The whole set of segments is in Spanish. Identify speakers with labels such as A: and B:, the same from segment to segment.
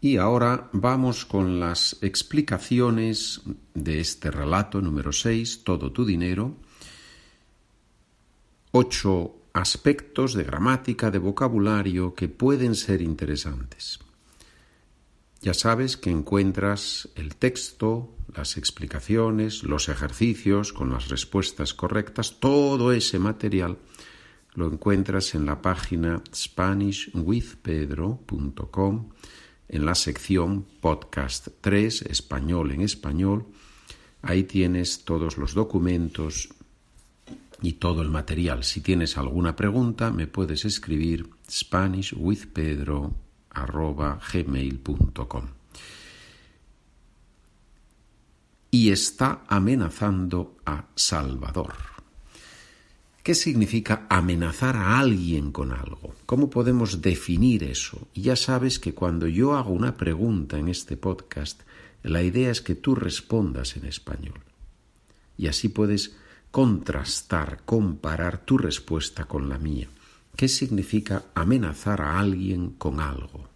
A: Y ahora vamos con las explicaciones de este relato número 6, Todo tu dinero. Ocho aspectos de gramática, de vocabulario que pueden ser interesantes. Ya sabes que encuentras el texto, las explicaciones, los ejercicios con las respuestas correctas, todo ese material lo encuentras en la página SpanishWithPedro.com en la sección Podcast 3, Español en Español. Ahí tienes todos los documentos y todo el material. Si tienes alguna pregunta, me puedes escribir SpanishWithPedro.com gmail.com. Y está amenazando a Salvador. ¿Qué significa amenazar a alguien con algo? ¿Cómo podemos definir eso? Ya sabes que cuando yo hago una pregunta en este podcast, la idea es que tú respondas en español. Y así puedes contrastar, comparar tu respuesta con la mía. ¿Qué significa amenazar a alguien con algo?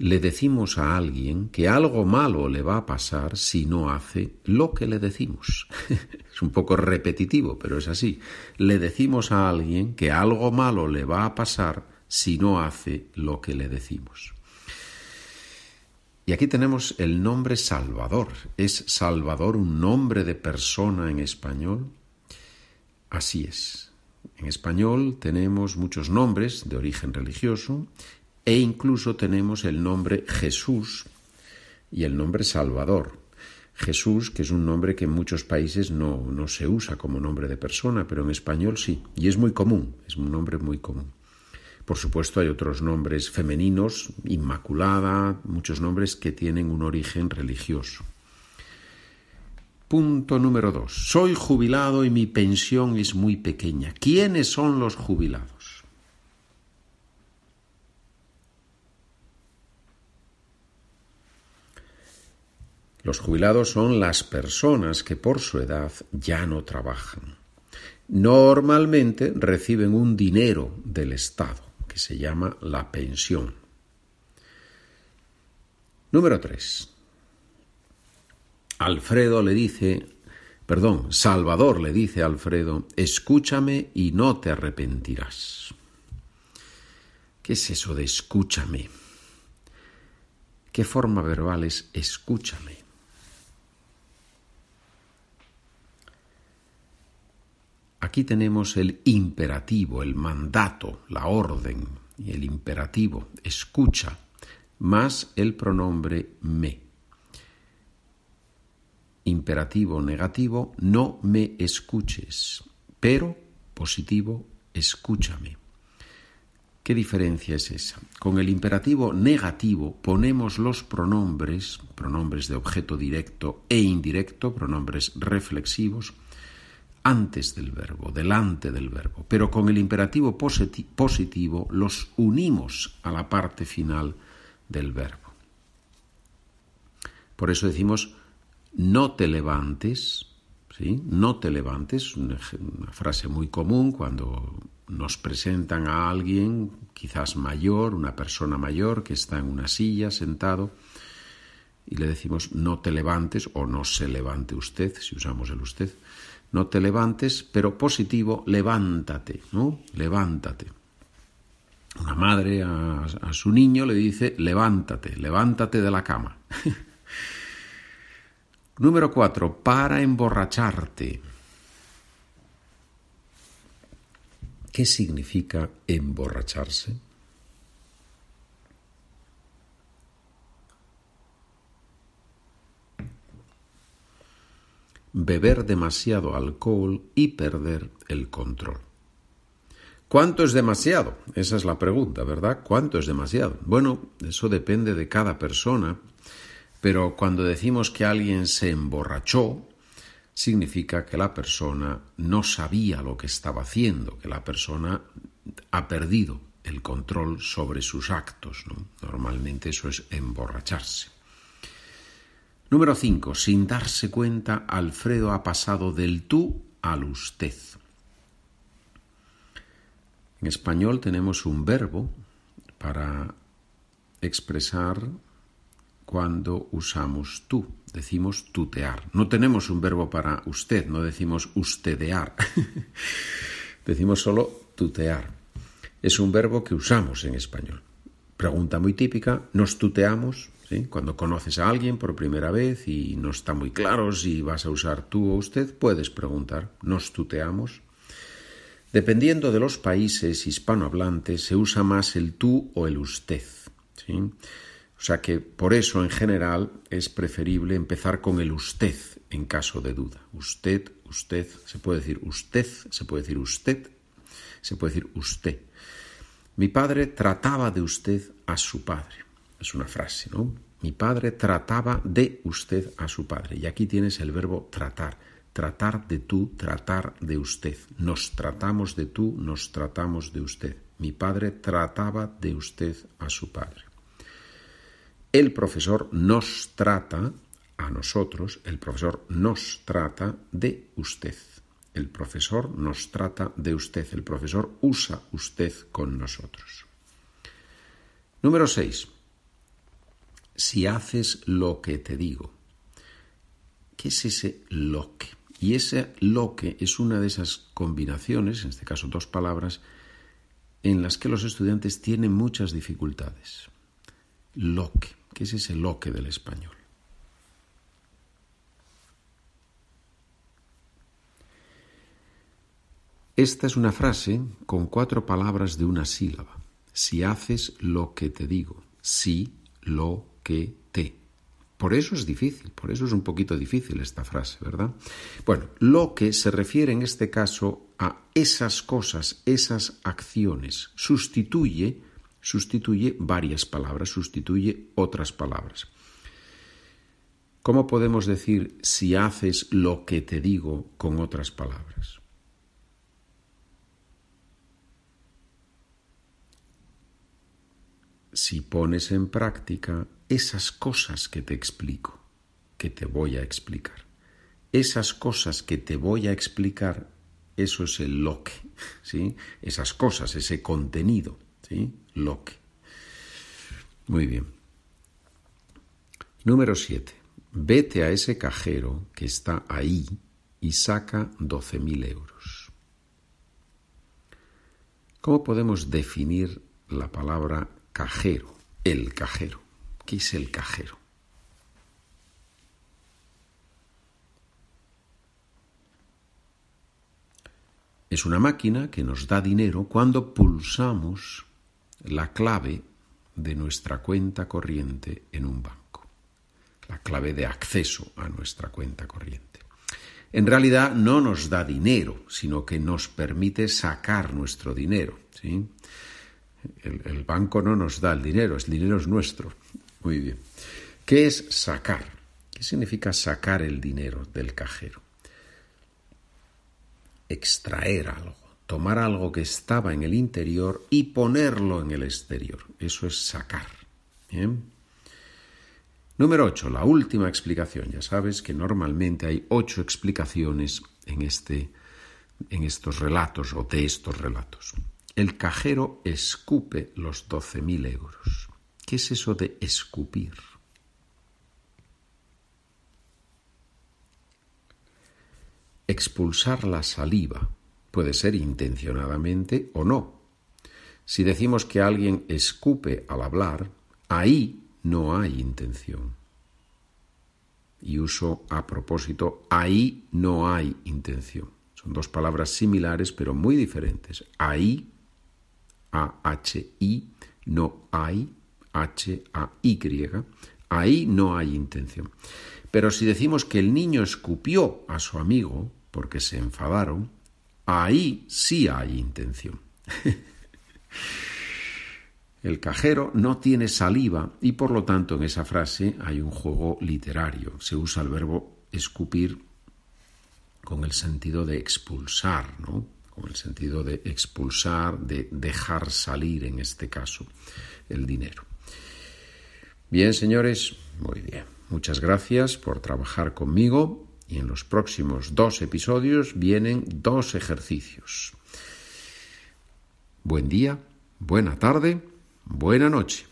A: Le decimos a alguien que algo malo le va a pasar si no hace lo que le decimos. es un poco repetitivo, pero es así. Le decimos a alguien que algo malo le va a pasar si no hace lo que le decimos. Y aquí tenemos el nombre Salvador. ¿Es Salvador un nombre de persona en español? Así es. En español tenemos muchos nombres de origen religioso e incluso tenemos el nombre Jesús y el nombre Salvador. Jesús, que es un nombre que en muchos países no, no se usa como nombre de persona, pero en español sí, y es muy común, es un nombre muy común. Por supuesto, hay otros nombres femeninos, Inmaculada, muchos nombres que tienen un origen religioso. Punto número dos. Soy jubilado y mi pensión es muy pequeña. ¿Quiénes son los jubilados? Los jubilados son las personas que por su edad ya no trabajan. Normalmente reciben un dinero del Estado que se llama la pensión. Número 3. Alfredo le dice, perdón, Salvador le dice a Alfredo, escúchame y no te arrepentirás. ¿Qué es eso de escúchame? ¿Qué forma verbal es escúchame? Aquí tenemos el imperativo, el mandato, la orden y el imperativo, escucha, más el pronombre me. Imperativo negativo, no me escuches, pero positivo, escúchame. ¿Qué diferencia es esa? Con el imperativo negativo ponemos los pronombres, pronombres de objeto directo e indirecto, pronombres reflexivos, antes del verbo, delante del verbo, pero con el imperativo positivo los unimos a la parte final del verbo. Por eso decimos, no te levantes, ¿sí? No te levantes, una, una frase muy común cuando nos presentan a alguien, quizás mayor, una persona mayor que está en una silla sentado, y le decimos no te levantes o no se levante usted, si usamos el usted no te levantes, pero positivo, levántate, ¿no? Levántate. Una madre a, a su niño le dice, levántate, levántate de la cama. Número cuatro, para emborracharte. ¿Qué significa emborracharse? Beber demasiado alcohol y perder el control. ¿Cuánto es demasiado? Esa es la pregunta, ¿verdad? ¿Cuánto es demasiado? Bueno, eso depende de cada persona, pero cuando decimos que alguien se emborrachó, significa que la persona no sabía lo que estaba haciendo, que la persona ha perdido el control sobre sus actos. Normalmente eso es emborracharse. Número 5. Sin darse cuenta, Alfredo ha pasado del tú al usted. En español tenemos un verbo para expresar cuando usamos tú. Decimos tutear. No tenemos un verbo para usted, no decimos ustedear. decimos solo tutear. Es un verbo que usamos en español. Pregunta muy típica, ¿nos tuteamos? Cuando conoces a alguien por primera vez y no está muy claro si vas a usar tú o usted, puedes preguntar, ¿nos tuteamos? Dependiendo de los países hispanohablantes, se usa más el tú o el usted. ¿sí? O sea que por eso en general es preferible empezar con el usted en caso de duda. Usted, usted, se puede decir usted, se puede decir usted, se puede decir usted. Mi padre trataba de usted a su padre. Es una frase, ¿no? Mi padre trataba de usted a su padre. Y aquí tienes el verbo tratar tratar de tú, tratar de usted. Nos tratamos de tú, nos tratamos de usted. Mi padre trataba de usted a su padre. El profesor nos trata a nosotros, el profesor nos trata de usted. El profesor nos trata de usted, el profesor usa usted con nosotros. Número 6. Si haces lo que te digo. ¿Qué es ese lo que? Y ese lo que es una de esas combinaciones, en este caso dos palabras, en las que los estudiantes tienen muchas dificultades. Lo que, ¿qué es ese lo que del español? Esta es una frase con cuatro palabras de una sílaba. Si haces lo que te digo, si lo que te. Por eso es difícil, por eso es un poquito difícil esta frase, ¿verdad? Bueno, lo que se refiere en este caso a esas cosas, esas acciones, sustituye, sustituye varias palabras, sustituye otras palabras. ¿Cómo podemos decir si haces lo que te digo con otras palabras? Si pones en práctica esas cosas que te explico, que te voy a explicar. Esas cosas que te voy a explicar, eso es el lo que, ¿sí? Esas cosas, ese contenido, ¿sí? Lo que. Muy bien. Número 7. Vete a ese cajero que está ahí y saca 12.000 euros. ¿Cómo podemos definir la palabra cajero, el cajero? ¿Qué es el cajero? Es una máquina que nos da dinero cuando pulsamos la clave de nuestra cuenta corriente en un banco, la clave de acceso a nuestra cuenta corriente. En realidad no nos da dinero, sino que nos permite sacar nuestro dinero. ¿sí? El, banco no nos da el dinero, el dinero es nuestro. Muy bien. ¿Qué es sacar? ¿Qué significa sacar el dinero del cajero? Extraer algo, tomar algo que estaba en el interior y ponerlo en el exterior. Eso es sacar. Número 8, la última explicación. Ya sabes que normalmente hay ocho explicaciones en, este, en estos relatos o de estos relatos. El cajero escupe los 12.000 euros. ¿Qué es eso de escupir? Expulsar la saliva puede ser intencionadamente o no. Si decimos que alguien escupe al hablar, ahí no hay intención. Y uso a propósito, ahí no hay intención. Son dos palabras similares pero muy diferentes. Ahí, A-H-I, no hay, H-A-Y, ahí no hay intención. Pero si decimos que el niño escupió a su amigo porque se enfadaron, ahí sí hay intención. el cajero no tiene saliva y por lo tanto en esa frase hay un juego literario. Se usa el verbo escupir con el sentido de expulsar, ¿no? Con el sentido de expulsar, de dejar salir en este caso el dinero. Bien, señores, muy bien. Muchas gracias por trabajar conmigo y en los próximos dos episodios vienen dos ejercicios. buen día, buena tarde, buena noche.